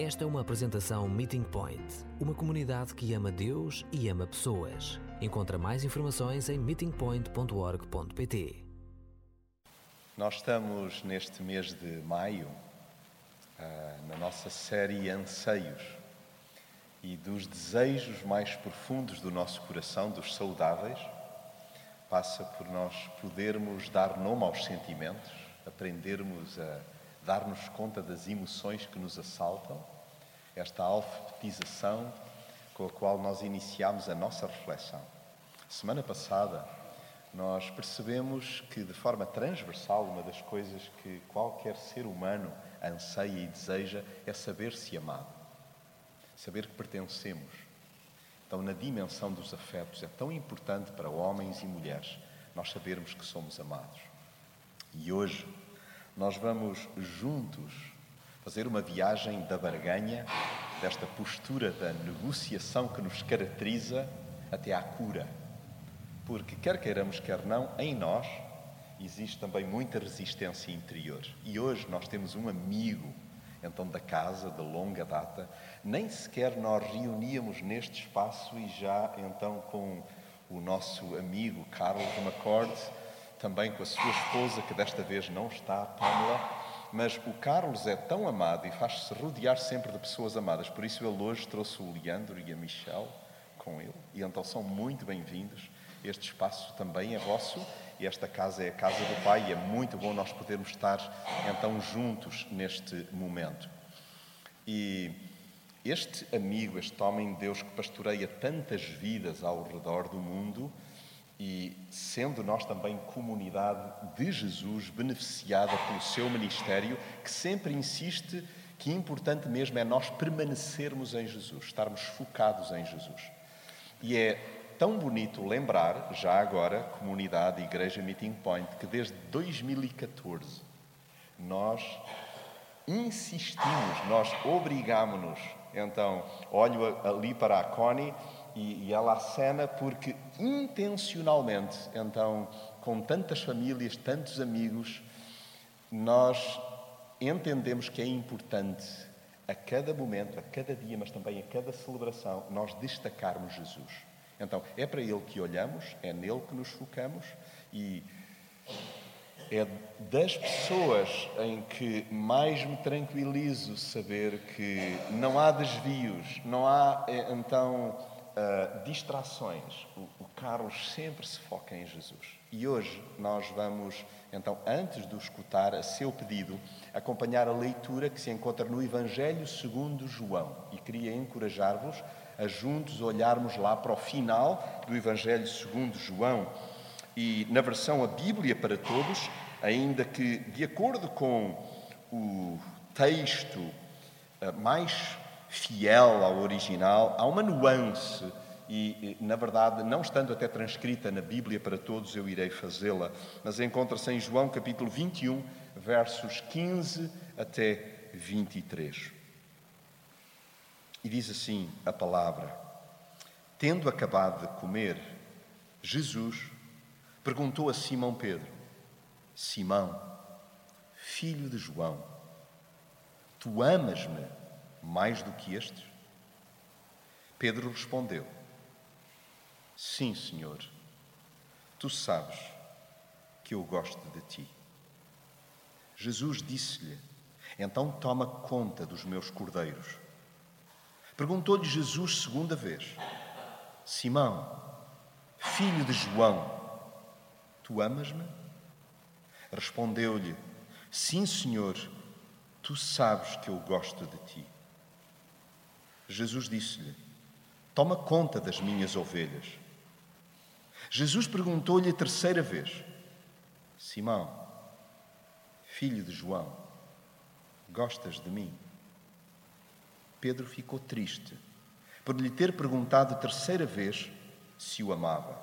Esta é uma apresentação Meeting Point, uma comunidade que ama Deus e ama pessoas. Encontra mais informações em meetingpoint.org.pt. Nós estamos neste mês de maio ah, na nossa série Anseios e dos desejos mais profundos do nosso coração, dos saudáveis, passa por nós podermos dar nome aos sentimentos, aprendermos a dar-nos conta das emoções que nos assaltam, esta alfabetização com a qual nós iniciamos a nossa reflexão. Semana passada, nós percebemos que, de forma transversal, uma das coisas que qualquer ser humano anseia e deseja é saber-se amado, saber que pertencemos. Então, na dimensão dos afetos, é tão importante para homens e mulheres nós sabermos que somos amados. E hoje, nós vamos juntos fazer uma viagem da barganha, desta postura da negociação que nos caracteriza, até à cura. Porque, quer queiramos, quer não, em nós existe também muita resistência interior. E hoje nós temos um amigo, então, da casa, de longa data. Nem sequer nós reuníamos neste espaço e já, então, com o nosso amigo Carlos McCord, também com a sua esposa, que desta vez não está, Pamela. Mas o Carlos é tão amado e faz-se rodear sempre de pessoas amadas, por isso ele hoje trouxe o Leandro e a Michelle com ele. E então são muito bem-vindos. Este espaço também é vosso e esta casa é a casa do Pai e é muito bom nós podermos estar então juntos neste momento. E este amigo, este homem de Deus que pastoreia tantas vidas ao redor do mundo, e sendo nós também comunidade de Jesus, beneficiada pelo seu ministério, que sempre insiste que importante mesmo é nós permanecermos em Jesus, estarmos focados em Jesus. E é tão bonito lembrar, já agora, comunidade Igreja Meeting Point, que desde 2014 nós insistimos, nós obrigámonos. Então, olho ali para a Connie e, e ela acena porque intencionalmente, então, com tantas famílias, tantos amigos, nós entendemos que é importante a cada momento, a cada dia, mas também a cada celebração, nós destacarmos Jesus. Então, é para Ele que olhamos, é nele que nos focamos e é das pessoas em que mais me tranquilizo saber que não há desvios, não há então uh, distrações. O, o Carlos sempre se foca em Jesus. E hoje nós vamos, então, antes de o escutar, a seu pedido, acompanhar a leitura que se encontra no Evangelho segundo João. E queria encorajar-vos a juntos olharmos lá para o final do Evangelho segundo João. E na versão A Bíblia para Todos, ainda que de acordo com o texto uh, mais fiel ao original, há uma nuance e, na verdade, não estando até transcrita na Bíblia para todos, eu irei fazê-la, mas encontra-se em João capítulo 21, versos 15 até 23. E diz assim a palavra: Tendo acabado de comer, Jesus perguntou a Simão Pedro: Simão, filho de João, tu amas-me mais do que estes? Pedro respondeu: Sim, Senhor, tu sabes que eu gosto de ti. Jesus disse-lhe: Então toma conta dos meus cordeiros. Perguntou-lhe Jesus segunda vez: Simão, filho de João, tu amas-me? Respondeu-lhe: Sim, Senhor, tu sabes que eu gosto de ti. Jesus disse-lhe: Toma conta das minhas ovelhas. Jesus perguntou-lhe a terceira vez: Simão, filho de João, gostas de mim? Pedro ficou triste por lhe ter perguntado a terceira vez se o amava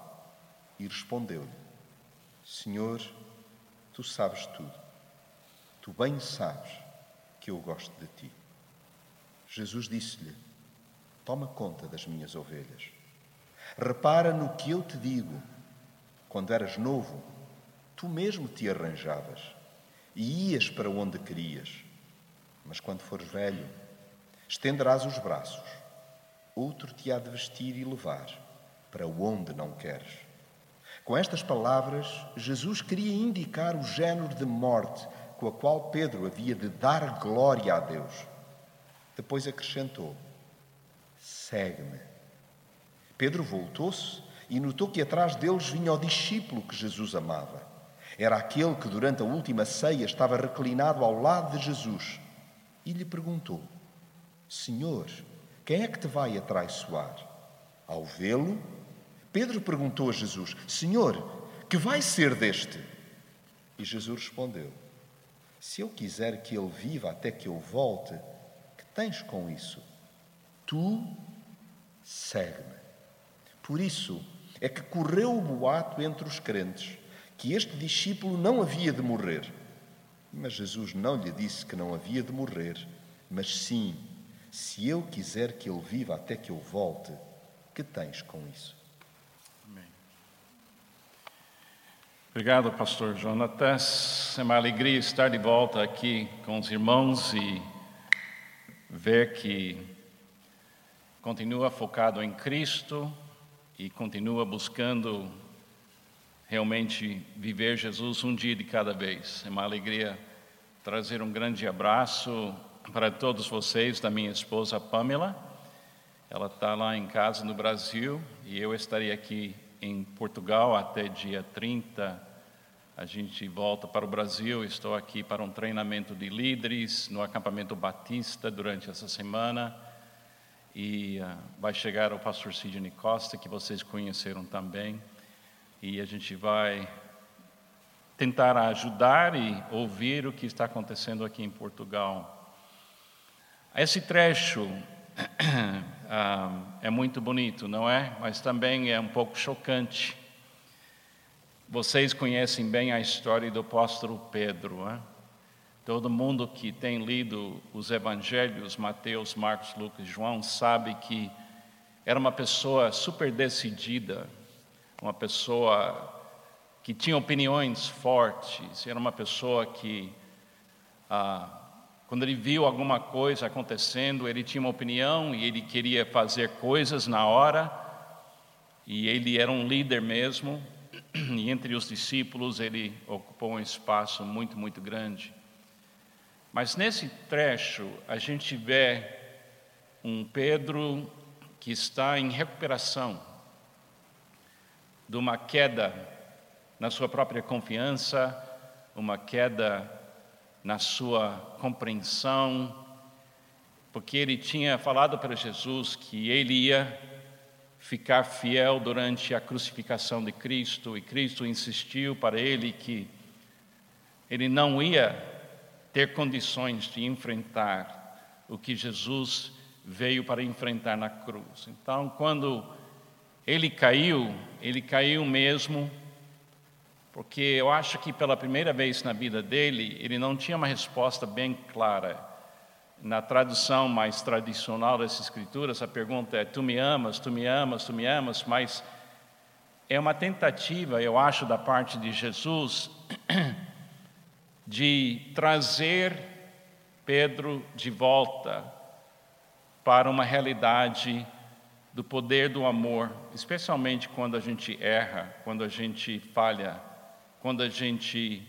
e respondeu-lhe: Senhor, tu sabes tudo. Tu bem sabes que eu gosto de ti. Jesus disse-lhe: Toma conta das minhas ovelhas. Repara no que eu te digo. Quando eras novo, tu mesmo te arranjavas e ias para onde querias. Mas quando fores velho, Estenderás os braços, outro te há de vestir e levar para onde não queres. Com estas palavras, Jesus queria indicar o género de morte com a qual Pedro havia de dar glória a Deus. Depois acrescentou: Segue-me. Pedro voltou-se e notou que atrás deles vinha o discípulo que Jesus amava. Era aquele que durante a última ceia estava reclinado ao lado de Jesus e lhe perguntou: Senhor, quem é que te vai atraiçoar? Ao vê-lo, Pedro perguntou a Jesus: Senhor, que vai ser deste? E Jesus respondeu: Se eu quiser que ele viva até que eu volte, que tens com isso? Tu segue-me. Por isso é que correu o boato entre os crentes que este discípulo não havia de morrer. Mas Jesus não lhe disse que não havia de morrer, mas sim, se eu quiser que ele viva até que eu volte, que tens com isso? Obrigado, pastor Jonatas. É uma alegria estar de volta aqui com os irmãos e ver que continua focado em Cristo e continua buscando realmente viver Jesus um dia de cada vez. É uma alegria trazer um grande abraço para todos vocês da minha esposa Pamela. Ela está lá em casa no Brasil e eu estarei aqui em Portugal até dia 30. A gente volta para o Brasil. Estou aqui para um treinamento de líderes no acampamento Batista durante essa semana. E uh, vai chegar o pastor Sidney Costa, que vocês conheceram também. E a gente vai tentar ajudar e ouvir o que está acontecendo aqui em Portugal. Esse trecho ah, é muito bonito, não é? Mas também é um pouco chocante. Vocês conhecem bem a história do apóstolo Pedro, é? Todo mundo que tem lido os evangelhos, Mateus, Marcos, Lucas e João, sabe que era uma pessoa super decidida, uma pessoa que tinha opiniões fortes, era uma pessoa que ah, quando ele viu alguma coisa acontecendo, ele tinha uma opinião e ele queria fazer coisas na hora, e ele era um líder mesmo, e entre os discípulos ele ocupou um espaço muito, muito grande. Mas nesse trecho a gente vê um Pedro que está em recuperação de uma queda na sua própria confiança, uma queda na sua compreensão, porque ele tinha falado para Jesus que ele ia ficar fiel durante a crucificação de Cristo, e Cristo insistiu para ele que ele não ia ter condições de enfrentar o que Jesus veio para enfrentar na cruz. Então, quando ele caiu, ele caiu mesmo porque eu acho que pela primeira vez na vida dele, ele não tinha uma resposta bem clara. Na tradução mais tradicional das Escrituras, a pergunta é: Tu me amas, tu me amas, tu me amas, mas é uma tentativa, eu acho, da parte de Jesus de trazer Pedro de volta para uma realidade do poder do amor, especialmente quando a gente erra, quando a gente falha quando a gente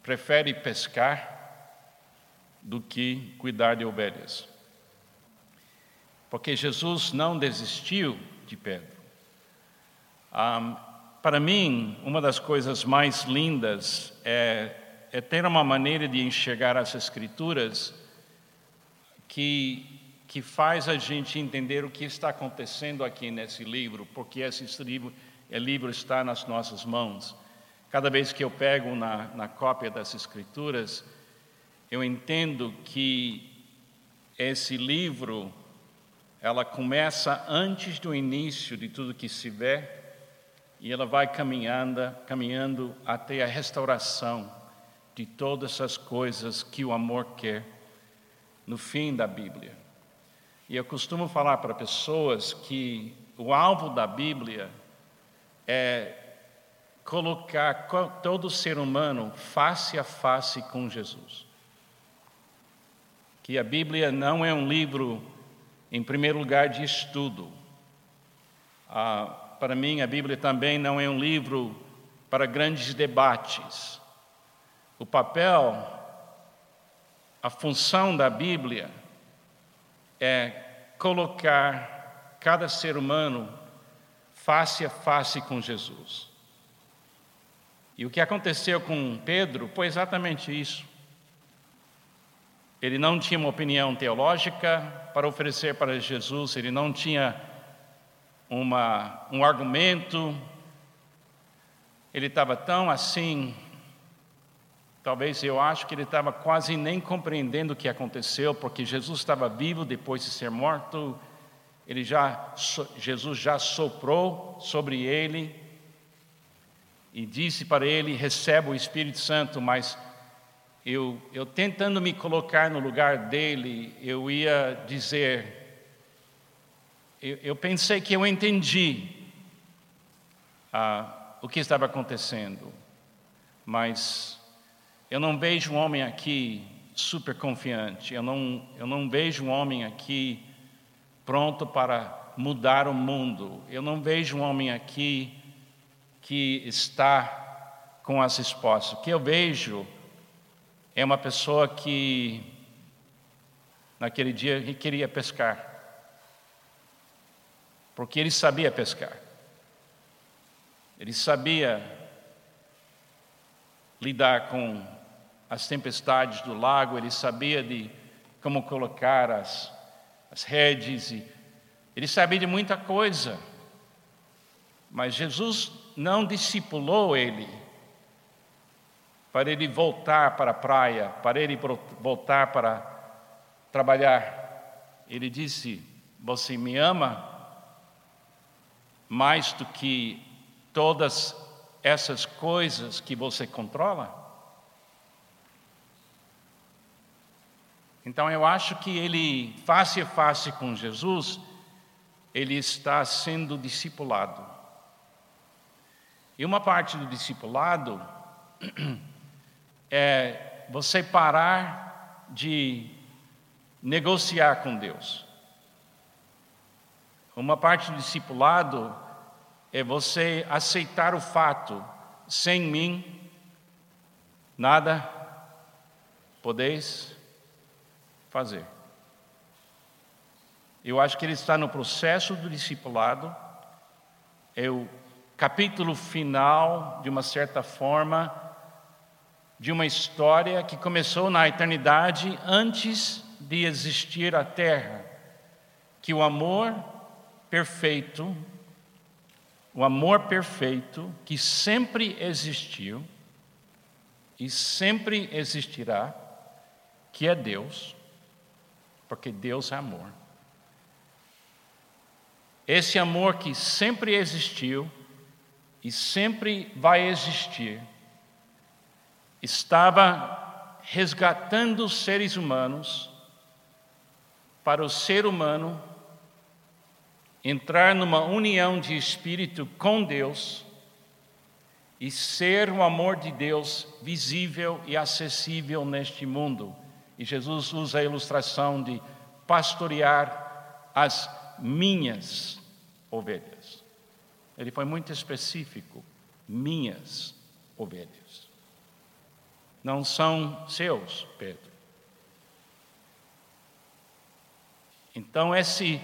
prefere pescar do que cuidar de ovelhas. Porque Jesus não desistiu de Pedro. Um, para mim, uma das coisas mais lindas é, é ter uma maneira de enxergar as Escrituras que, que faz a gente entender o que está acontecendo aqui nesse livro, porque esse livro, livro está nas nossas mãos. Cada vez que eu pego na, na cópia das Escrituras, eu entendo que esse livro, ela começa antes do início de tudo que se vê, e ela vai caminhando, caminhando até a restauração de todas as coisas que o amor quer no fim da Bíblia. E eu costumo falar para pessoas que o alvo da Bíblia é colocar todo ser humano face a face com Jesus. que a Bíblia não é um livro, em primeiro lugar, de estudo. Ah, para mim, a Bíblia também não é um livro para grandes debates. O papel, a função da Bíblia é colocar cada ser humano face a face com Jesus. E o que aconteceu com Pedro foi exatamente isso. Ele não tinha uma opinião teológica para oferecer para Jesus, ele não tinha uma, um argumento, ele estava tão assim, talvez eu acho que ele estava quase nem compreendendo o que aconteceu, porque Jesus estava vivo depois de ser morto, ele já, Jesus já soprou sobre ele, e disse para ele: receba o Espírito Santo, mas eu, eu tentando me colocar no lugar dele, eu ia dizer, eu, eu pensei que eu entendi ah, o que estava acontecendo, mas eu não vejo um homem aqui super confiante, eu não, eu não vejo um homem aqui pronto para mudar o mundo, eu não vejo um homem aqui que está com as respostas. O que eu vejo é uma pessoa que, naquele dia, queria pescar, porque ele sabia pescar, ele sabia lidar com as tempestades do lago, ele sabia de como colocar as, as redes, e ele sabia de muita coisa. Mas Jesus não discipulou ele para ele voltar para a praia, para ele voltar para trabalhar. Ele disse: Você me ama mais do que todas essas coisas que você controla? Então eu acho que ele, face a face com Jesus, ele está sendo discipulado. E uma parte do discipulado é você parar de negociar com Deus. Uma parte do discipulado é você aceitar o fato: sem mim, nada podeis fazer. Eu acho que ele está no processo do discipulado. Eu capítulo final, de uma certa forma, de uma história que começou na eternidade antes de existir a terra, que o amor perfeito, o amor perfeito que sempre existiu e sempre existirá, que é Deus, porque Deus é amor. Esse amor que sempre existiu, e sempre vai existir, estava resgatando os seres humanos para o ser humano entrar numa união de espírito com Deus e ser o amor de Deus visível e acessível neste mundo. E Jesus usa a ilustração de pastorear as minhas ovelhas. Ele foi muito específico. Minhas ovelhas. Não são seus, Pedro. Então, esse,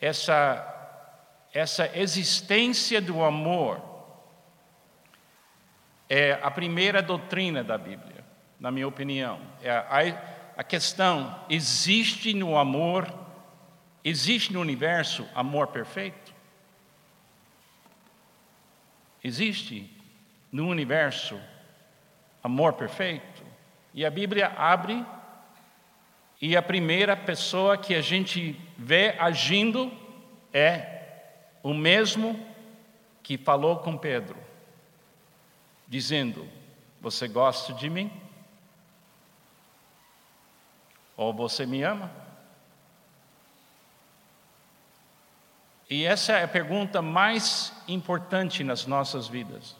essa, essa existência do amor é a primeira doutrina da Bíblia, na minha opinião. É a, a questão: existe no amor, existe no universo amor perfeito? Existe no universo amor perfeito? E a Bíblia abre e a primeira pessoa que a gente vê agindo é o mesmo que falou com Pedro, dizendo: Você gosta de mim? Ou você me ama? E essa é a pergunta mais importante nas nossas vidas.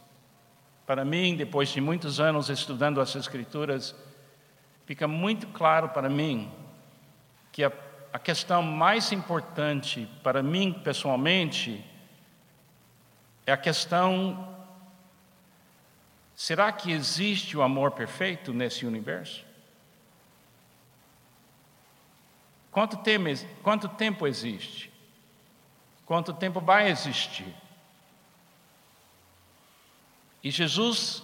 Para mim, depois de muitos anos estudando as Escrituras, fica muito claro para mim que a, a questão mais importante para mim pessoalmente é a questão: será que existe o amor perfeito nesse universo? Quanto tempo, quanto tempo existe? Quanto tempo vai existir? E Jesus,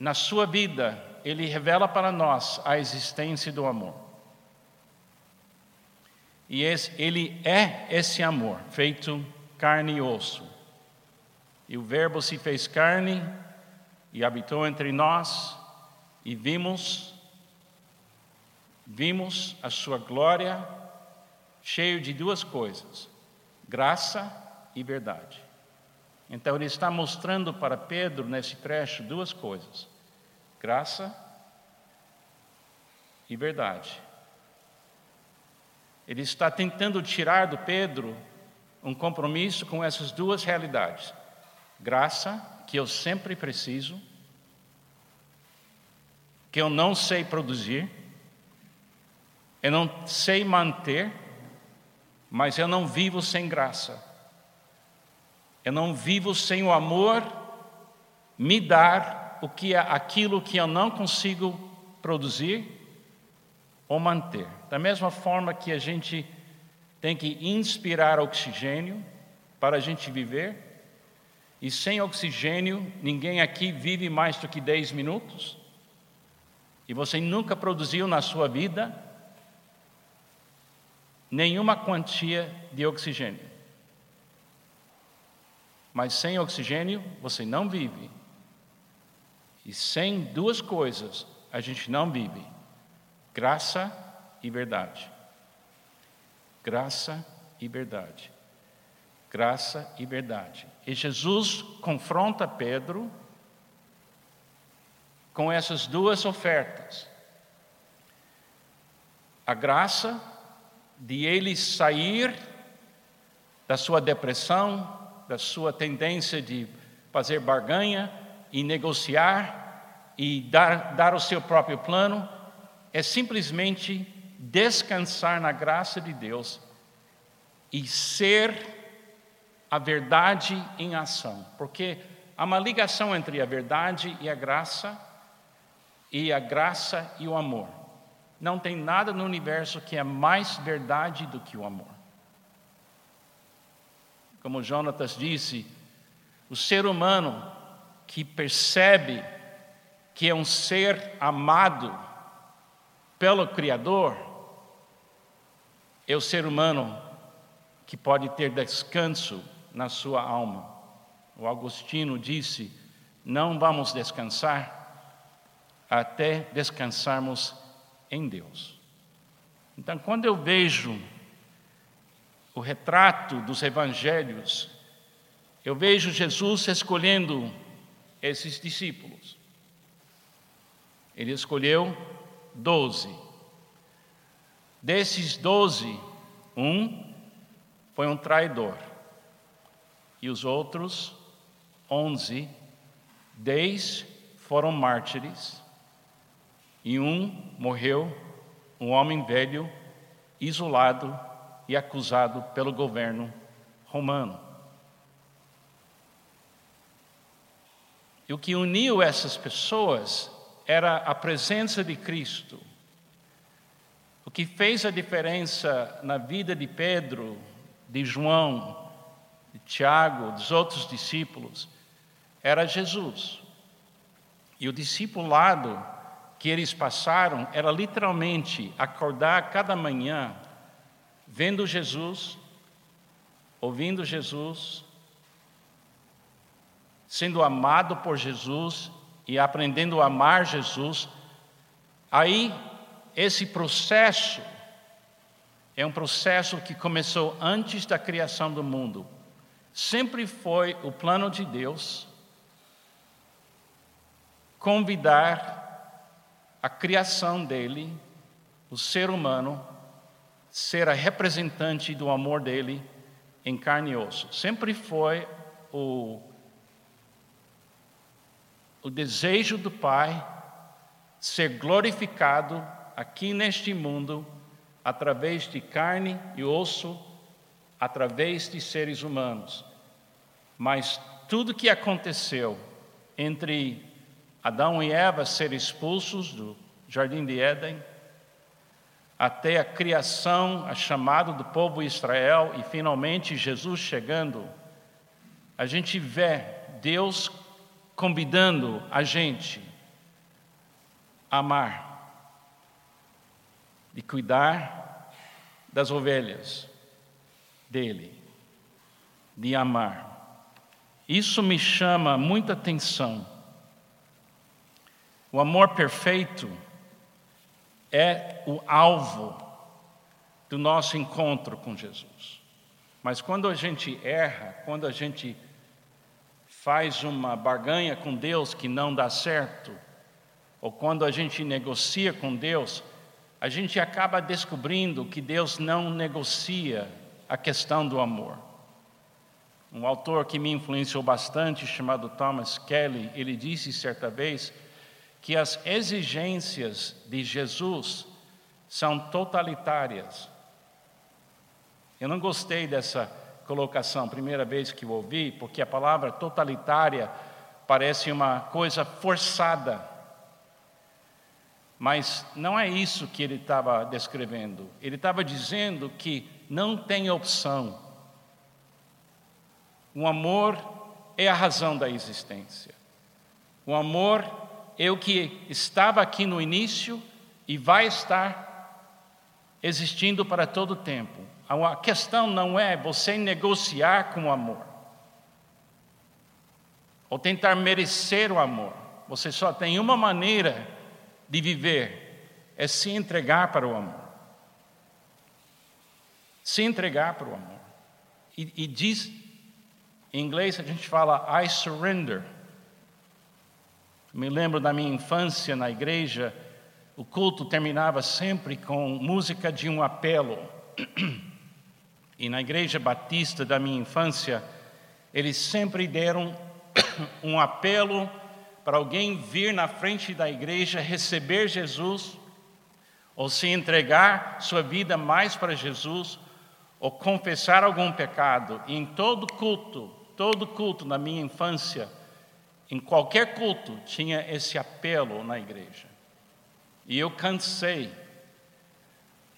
na sua vida, ele revela para nós a existência do amor. E esse, ele é esse amor, feito carne e osso. E o Verbo se fez carne e habitou entre nós, e vimos, vimos a sua glória, cheio de duas coisas: graça e verdade. Então ele está mostrando para Pedro nesse trecho duas coisas: graça e verdade. Ele está tentando tirar do Pedro um compromisso com essas duas realidades graça que eu sempre preciso, que eu não sei produzir, eu não sei manter, mas eu não vivo sem graça. Eu não vivo sem o amor me dar o que é aquilo que eu não consigo produzir ou manter. Da mesma forma que a gente tem que inspirar oxigênio para a gente viver, e sem oxigênio, ninguém aqui vive mais do que 10 minutos? E você nunca produziu na sua vida nenhuma quantia de oxigênio. Mas sem oxigênio você não vive. E sem duas coisas a gente não vive: graça e verdade. Graça e verdade graça e verdade. E Jesus confronta Pedro com essas duas ofertas. A graça de ele sair da sua depressão, da sua tendência de fazer barganha e negociar e dar, dar o seu próprio plano, é simplesmente descansar na graça de Deus e ser a verdade em ação, porque há uma ligação entre a verdade e a graça, e a graça e o amor. Não tem nada no universo que é mais verdade do que o amor. Como Jonatas disse, o ser humano que percebe que é um ser amado pelo Criador, é o ser humano que pode ter descanso na sua alma. O Agostinho disse: Não vamos descansar até descansarmos em Deus. Então, quando eu vejo o retrato dos evangelhos, eu vejo Jesus escolhendo esses discípulos. Ele escolheu doze. Desses doze, um foi um traidor e os outros onze, dez foram mártires, e um morreu, um homem velho, isolado e acusado pelo governo romano. E o que uniu essas pessoas era a presença de Cristo. O que fez a diferença na vida de Pedro, de João, de Tiago, dos outros discípulos, era Jesus. E o discipulado que eles passaram era literalmente acordar cada manhã vendo Jesus, ouvindo Jesus, sendo amado por Jesus e aprendendo a amar Jesus. Aí, esse processo é um processo que começou antes da criação do mundo sempre foi o plano de Deus convidar a criação dele, o ser humano, ser a representante do amor dele em carne e osso. Sempre foi o, o desejo do Pai ser glorificado aqui neste mundo através de carne e osso, através de seres humanos. Mas tudo que aconteceu entre Adão e Eva serem expulsos do jardim de Éden, até a criação, a chamada do povo Israel e finalmente Jesus chegando, a gente vê Deus convidando a gente a amar, de cuidar das ovelhas dele, de amar. Isso me chama muita atenção. O amor perfeito é o alvo do nosso encontro com Jesus. Mas quando a gente erra, quando a gente faz uma barganha com Deus que não dá certo, ou quando a gente negocia com Deus, a gente acaba descobrindo que Deus não negocia a questão do amor. Um autor que me influenciou bastante, chamado Thomas Kelly, ele disse certa vez que as exigências de Jesus são totalitárias. Eu não gostei dessa colocação, primeira vez que ouvi, porque a palavra totalitária parece uma coisa forçada. Mas não é isso que ele estava descrevendo. Ele estava dizendo que não tem opção. O amor é a razão da existência. O amor o que estava aqui no início e vai estar existindo para todo o tempo. A questão não é você negociar com o amor, ou tentar merecer o amor. Você só tem uma maneira de viver, é se entregar para o amor. Se entregar para o amor. E, e diz, em inglês a gente fala I surrender. Me lembro da minha infância na igreja, o culto terminava sempre com música de um apelo. E na igreja batista da minha infância, eles sempre deram um apelo para alguém vir na frente da igreja, receber Jesus, ou se entregar sua vida mais para Jesus, ou confessar algum pecado. E em todo culto, todo culto na minha infância, em qualquer culto, tinha esse apelo na igreja. E eu cansei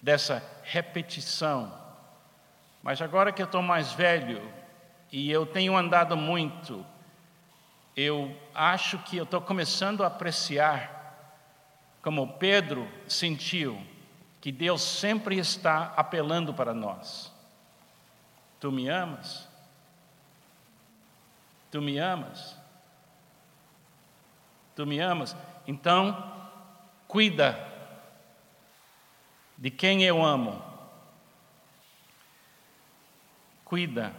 dessa repetição. Mas agora que eu estou mais velho e eu tenho andado muito, eu acho que eu estou começando a apreciar como Pedro sentiu que Deus sempre está apelando para nós. Tu me amas? Tu me amas? Tu me amas? Então, cuida de quem eu amo. Cuida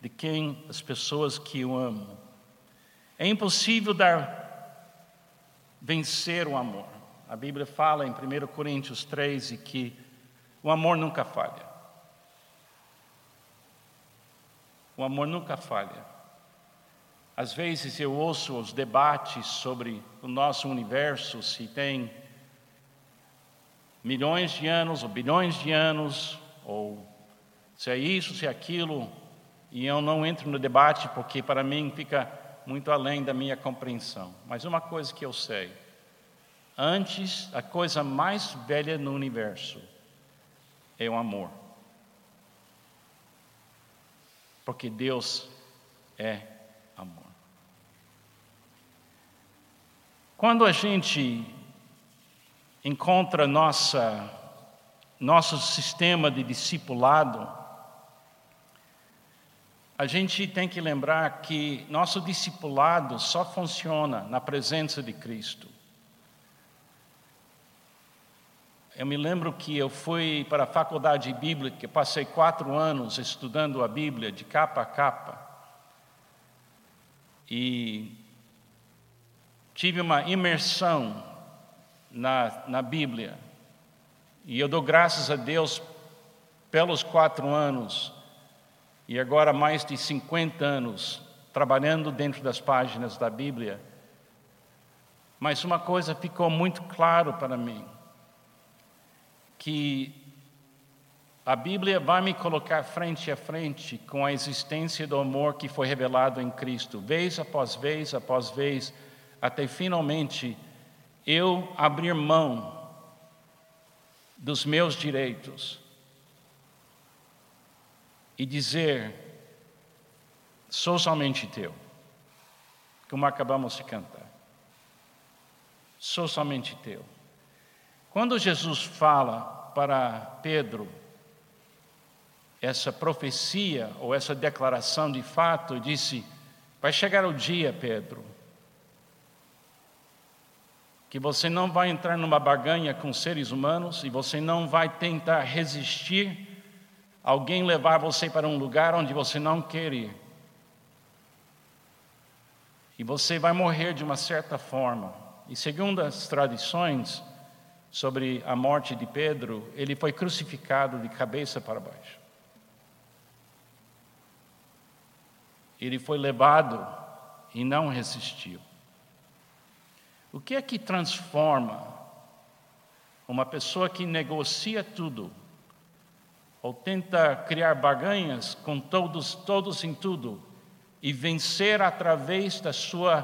de quem as pessoas que eu amo. É impossível dar vencer o amor. A Bíblia fala em 1 Coríntios 13 que o amor nunca falha. O amor nunca falha. Às vezes eu ouço os debates sobre o nosso universo, se tem milhões de anos ou bilhões de anos, ou se é isso, se é aquilo, e eu não entro no debate porque para mim fica muito além da minha compreensão. Mas uma coisa que eu sei: antes, a coisa mais velha no universo é o amor. Porque Deus é amor. Quando a gente encontra nossa, nosso sistema de discipulado, a gente tem que lembrar que nosso discipulado só funciona na presença de Cristo. Eu me lembro que eu fui para a faculdade bíblica, passei quatro anos estudando a Bíblia de capa a capa. E tive uma imersão na, na Bíblia. E eu dou graças a Deus pelos quatro anos e agora mais de 50 anos trabalhando dentro das páginas da Bíblia. Mas uma coisa ficou muito claro para mim, que A Bíblia vai me colocar frente a frente com a existência do amor que foi revelado em Cristo, vez após vez após vez, até finalmente eu abrir mão dos meus direitos e dizer: sou somente teu, como acabamos de cantar. Sou somente teu. Quando Jesus fala para Pedro essa profecia ou essa declaração de fato, disse: Vai chegar o dia, Pedro, que você não vai entrar numa barganha com seres humanos e você não vai tentar resistir alguém levar você para um lugar onde você não quer ir. E você vai morrer de uma certa forma. E segundo as tradições sobre a morte de Pedro, ele foi crucificado de cabeça para baixo. Ele foi levado e não resistiu. O que é que transforma uma pessoa que negocia tudo ou tenta criar barganhas com todos, todos em tudo e vencer através da sua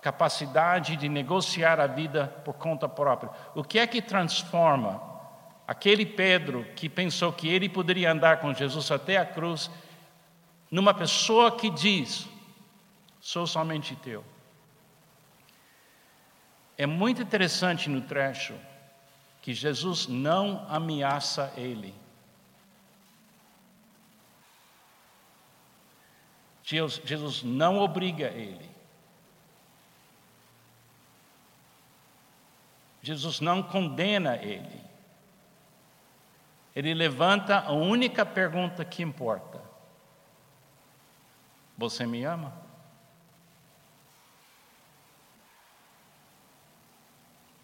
capacidade de negociar a vida por conta própria? O que é que transforma aquele Pedro que pensou que ele poderia andar com Jesus até a cruz numa pessoa que diz: Sou somente teu? É muito interessante no trecho que Jesus não ameaça ele. Jesus não obriga ele. Jesus não condena ele. Ele levanta a única pergunta que importa: Você me ama?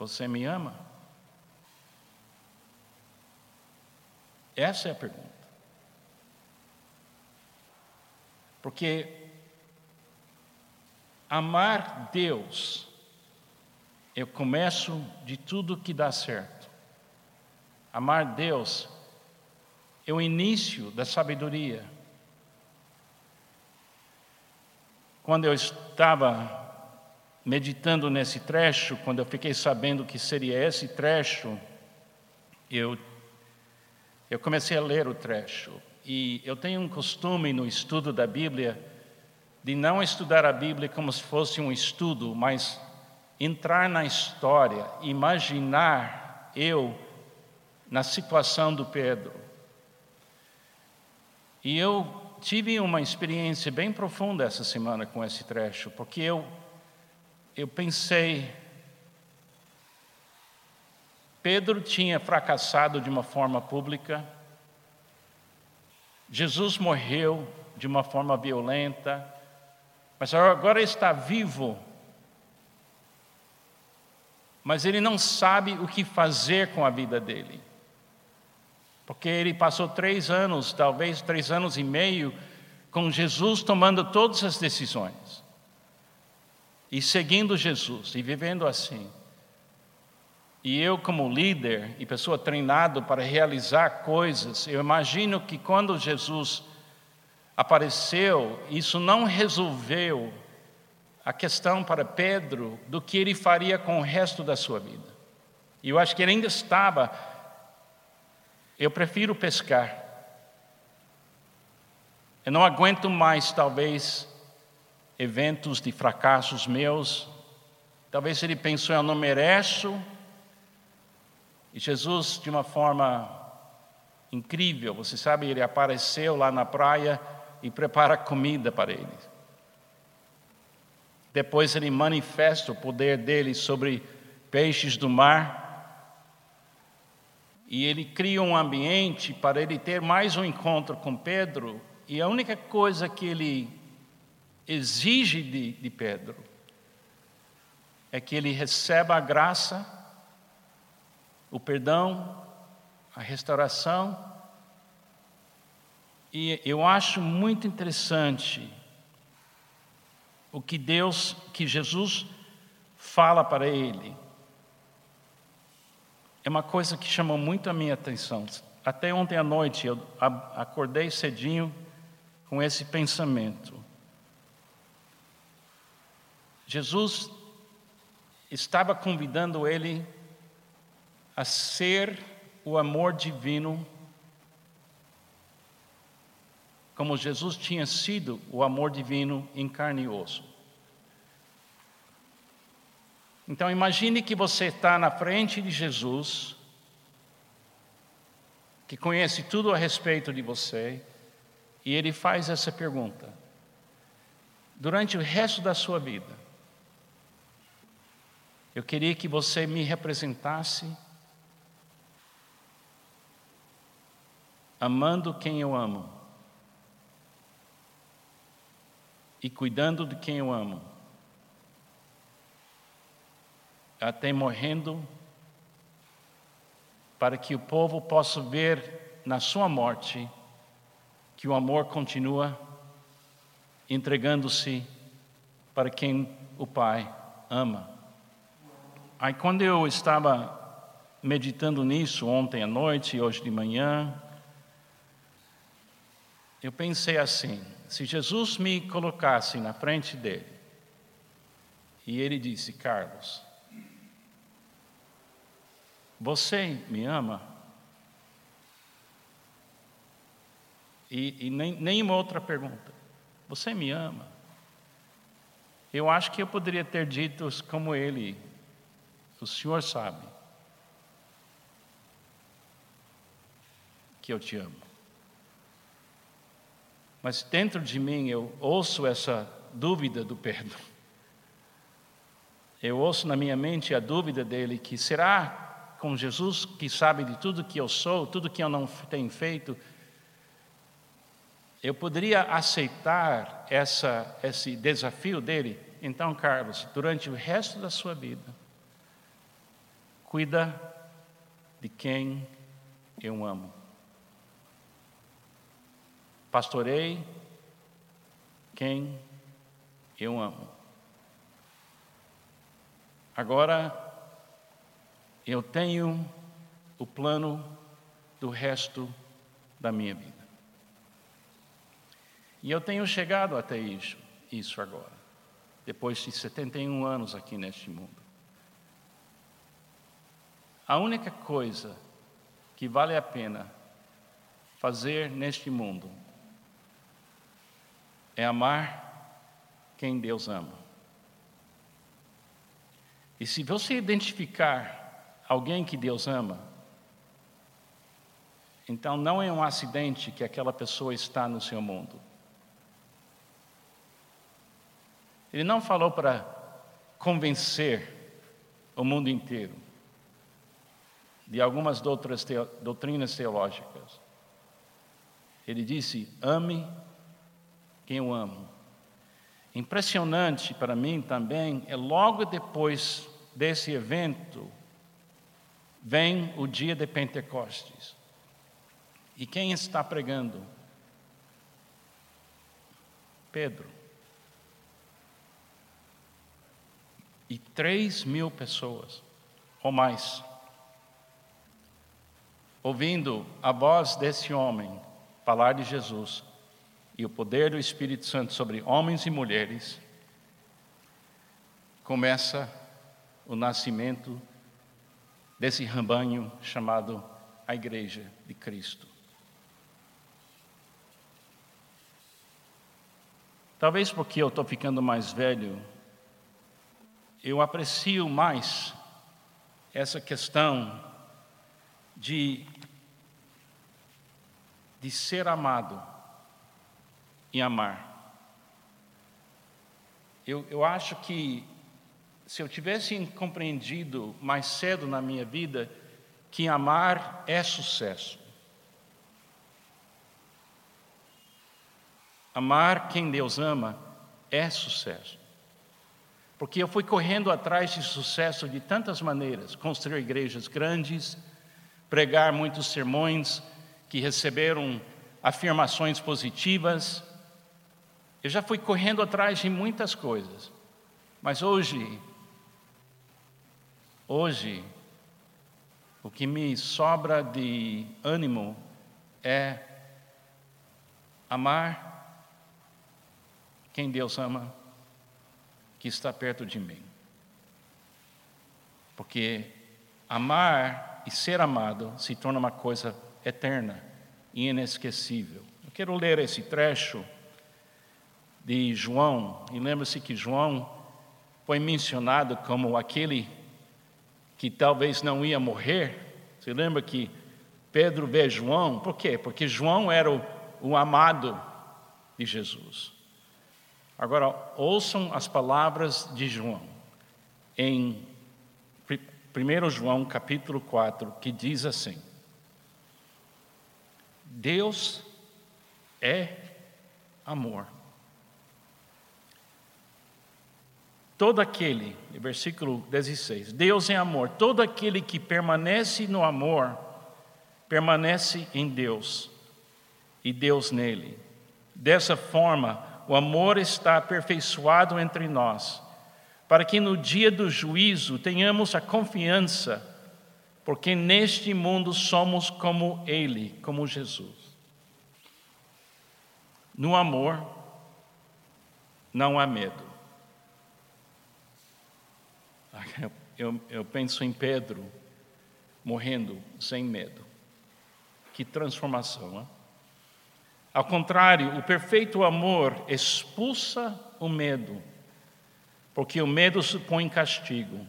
Você me ama? Essa é a pergunta. Porque amar Deus o começo de tudo que dá certo. Amar Deus é o início da sabedoria. Quando eu estava meditando nesse trecho, quando eu fiquei sabendo que seria esse trecho, eu, eu comecei a ler o trecho. E eu tenho um costume no estudo da Bíblia de não estudar a Bíblia como se fosse um estudo, mas entrar na história, imaginar eu na situação do Pedro. E eu tive uma experiência bem profunda essa semana com esse trecho, porque eu eu pensei, Pedro tinha fracassado de uma forma pública, Jesus morreu de uma forma violenta, mas agora está vivo, mas ele não sabe o que fazer com a vida dele, porque ele passou três anos, talvez três anos e meio, com Jesus tomando todas as decisões e seguindo Jesus e vivendo assim. E eu, como líder e pessoa treinado para realizar coisas, eu imagino que quando Jesus apareceu, isso não resolveu a questão para Pedro do que ele faria com o resto da sua vida. E eu acho que ele ainda estava. Eu prefiro pescar. Eu não aguento mais, talvez, eventos de fracassos meus. Talvez ele pensou, eu não mereço. E Jesus, de uma forma incrível, você sabe, ele apareceu lá na praia e prepara comida para eles. Depois ele manifesta o poder dele sobre peixes do mar. E ele cria um ambiente para ele ter mais um encontro com Pedro. E a única coisa que ele exige de, de Pedro é que ele receba a graça, o perdão, a restauração. E eu acho muito interessante o que Deus, que Jesus fala para ele. É uma coisa que chamou muito a minha atenção. até ontem à noite eu acordei cedinho com esse pensamento. Jesus estava convidando ele a ser o amor divino, como Jesus tinha sido o amor divino em carne e osso. Então imagine que você está na frente de Jesus, que conhece tudo a respeito de você, e ele faz essa pergunta: durante o resto da sua vida, eu queria que você me representasse amando quem eu amo e cuidando de quem eu amo até morrendo, para que o povo possa ver na sua morte que o amor continua entregando-se para quem o Pai ama. Aí, quando eu estava meditando nisso ontem à noite e hoje de manhã, eu pensei assim: se Jesus me colocasse na frente dele, e ele disse, Carlos, você me ama? E, e nem, nenhuma outra pergunta. Você me ama? Eu acho que eu poderia ter dito como ele: O Senhor sabe que eu te amo. Mas dentro de mim eu ouço essa dúvida do perdão. Eu ouço na minha mente a dúvida dele que será com Jesus que sabe de tudo que eu sou, tudo que eu não tenho feito, eu poderia aceitar essa, esse desafio dele. Então, Carlos, durante o resto da sua vida, cuida de quem eu amo. Pastorei quem eu amo. Agora, eu tenho o plano do resto da minha vida. E eu tenho chegado até isso, isso agora, depois de 71 anos aqui neste mundo. A única coisa que vale a pena fazer neste mundo é amar quem Deus ama. E se você identificar alguém que Deus ama, então não é um acidente que aquela pessoa está no seu mundo. Ele não falou para convencer o mundo inteiro de algumas doutrinas teológicas. Ele disse: ame quem eu amo. Impressionante para mim também é logo depois desse evento Vem o dia de Pentecostes. E quem está pregando? Pedro. E três mil pessoas, ou mais, ouvindo a voz desse homem falar de Jesus e o poder do Espírito Santo sobre homens e mulheres, começa o nascimento desse rebanho chamado a Igreja de Cristo. Talvez porque eu estou ficando mais velho, eu aprecio mais essa questão de, de ser amado e amar. Eu, eu acho que se eu tivesse compreendido mais cedo na minha vida que amar é sucesso. Amar quem Deus ama é sucesso. Porque eu fui correndo atrás de sucesso de tantas maneiras construir igrejas grandes, pregar muitos sermões que receberam afirmações positivas. Eu já fui correndo atrás de muitas coisas. Mas hoje Hoje, o que me sobra de ânimo é amar quem Deus ama, que está perto de mim. Porque amar e ser amado se torna uma coisa eterna e inesquecível. Eu quero ler esse trecho de João, e lembra-se que João foi mencionado como aquele que talvez não ia morrer. Você lembra que Pedro vê João? Por quê? Porque João era o, o amado de Jesus. Agora, ouçam as palavras de João em 1 João capítulo 4, que diz assim: Deus é amor. Todo aquele, versículo 16, Deus é amor, todo aquele que permanece no amor, permanece em Deus e Deus nele. Dessa forma, o amor está aperfeiçoado entre nós, para que no dia do juízo tenhamos a confiança, porque neste mundo somos como Ele, como Jesus. No amor não há medo. Eu, eu penso em Pedro morrendo sem medo. Que transformação, hein? Ao contrário, o perfeito amor expulsa o medo, porque o medo supõe castigo.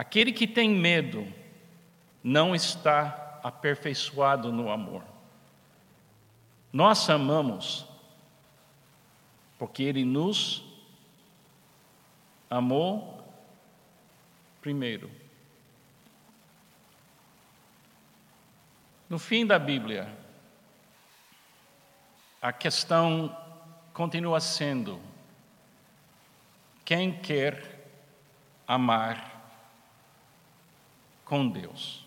Aquele que tem medo não está aperfeiçoado no amor. Nós amamos porque Ele nos amou primeiro. No fim da Bíblia, a questão continua sendo: quem quer amar com Deus?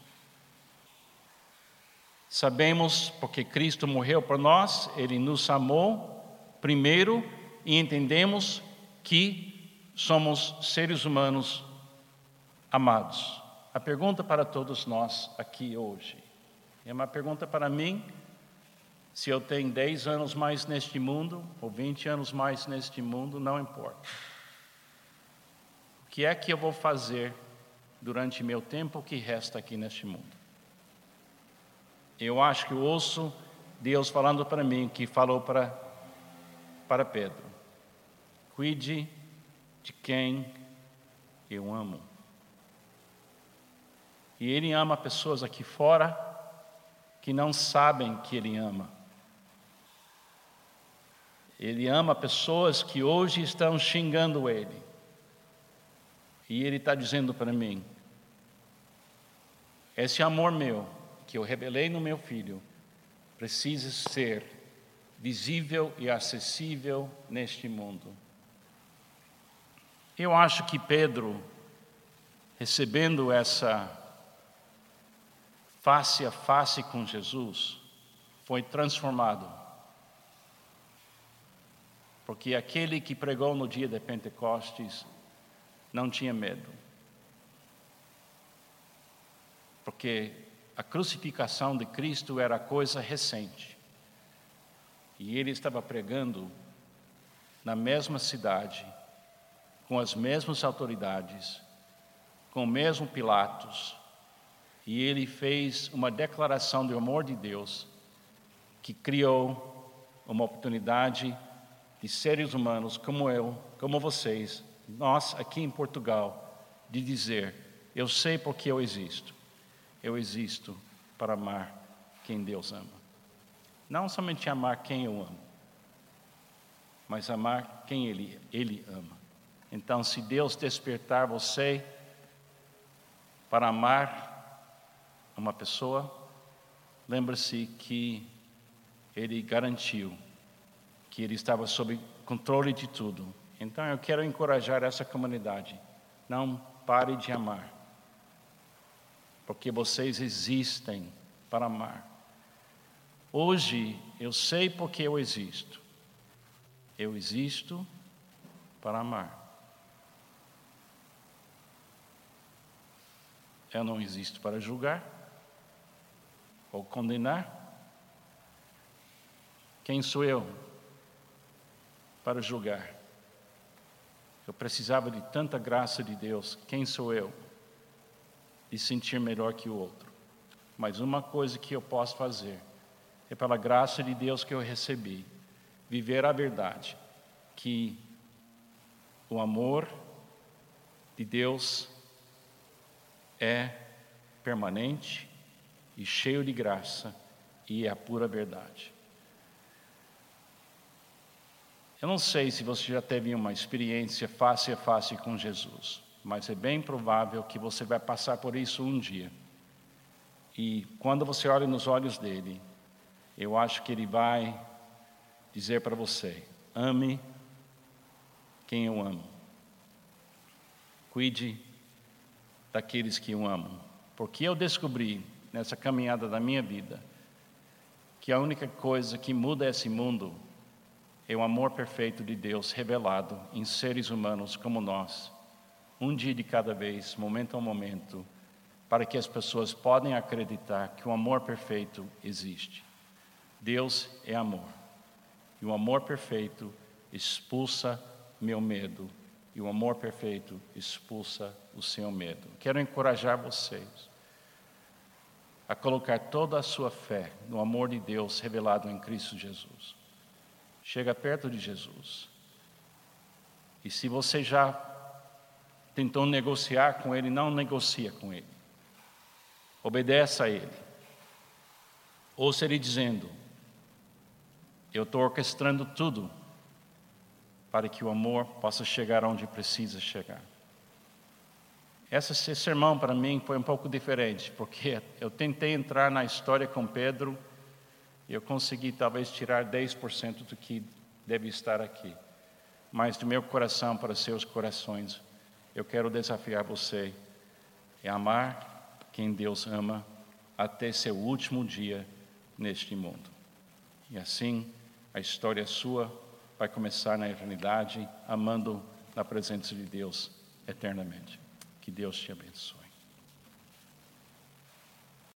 Sabemos porque Cristo morreu por nós, Ele nos amou primeiro e entendemos que somos seres humanos Amados, a pergunta para todos nós aqui hoje é uma pergunta para mim. Se eu tenho 10 anos mais neste mundo, ou 20 anos mais neste mundo, não importa. O que é que eu vou fazer durante meu tempo que resta aqui neste mundo? Eu acho que ouço Deus falando para mim, que falou para, para Pedro: cuide de quem eu amo. E Ele ama pessoas aqui fora que não sabem que Ele ama. Ele ama pessoas que hoje estão xingando Ele. E Ele está dizendo para mim: esse amor meu, que eu revelei no meu filho, precisa ser visível e acessível neste mundo. Eu acho que Pedro, recebendo essa face a face com Jesus, foi transformado. Porque aquele que pregou no dia de Pentecostes não tinha medo. Porque a crucificação de Cristo era coisa recente. E ele estava pregando na mesma cidade, com as mesmas autoridades, com o mesmo Pilatos, e ele fez uma declaração de amor de Deus que criou uma oportunidade de seres humanos como eu, como vocês, nós aqui em Portugal, de dizer: Eu sei porque eu existo. Eu existo para amar quem Deus ama. Não somente amar quem eu amo, mas amar quem Ele, ele ama. Então, se Deus despertar você para amar uma pessoa, lembre-se que ele garantiu que ele estava sob controle de tudo. Então eu quero encorajar essa comunidade. Não pare de amar. Porque vocês existem para amar. Hoje eu sei porque eu existo. Eu existo para amar. eu não existo para julgar ou condenar. Quem sou eu para julgar? Eu precisava de tanta graça de Deus. Quem sou eu? De sentir melhor que o outro. Mas uma coisa que eu posso fazer é pela graça de Deus que eu recebi, viver a verdade, que o amor de Deus é permanente e cheio de graça e é a pura verdade. Eu não sei se você já teve uma experiência face a face com Jesus, mas é bem provável que você vai passar por isso um dia. E quando você olha nos olhos dele, eu acho que ele vai dizer para você: ame quem eu amo. Cuide daqueles que eu amo. Porque eu descobri nessa caminhada da minha vida que a única coisa que muda esse mundo é o amor perfeito de Deus revelado em seres humanos como nós, um dia de cada vez, momento a momento, para que as pessoas podem acreditar que o amor perfeito existe. Deus é amor. E o amor perfeito expulsa meu medo. E o amor perfeito expulsa o seu medo. Quero encorajar vocês a colocar toda a sua fé no amor de Deus revelado em Cristo Jesus. Chega perto de Jesus. E se você já tentou negociar com Ele, não negocia com Ele. Obedeça a Ele. Ouça Ele dizendo: Eu estou orquestrando tudo para que o amor possa chegar onde precisa chegar. Esse sermão para mim foi um pouco diferente, porque eu tentei entrar na história com Pedro eu consegui talvez tirar 10% do que deve estar aqui. Mas do meu coração para seus corações, eu quero desafiar você a amar quem Deus ama até seu último dia neste mundo. E assim, a história sua vai começar na eternidade, amando na presença de Deus eternamente. Que Deus te abençoe.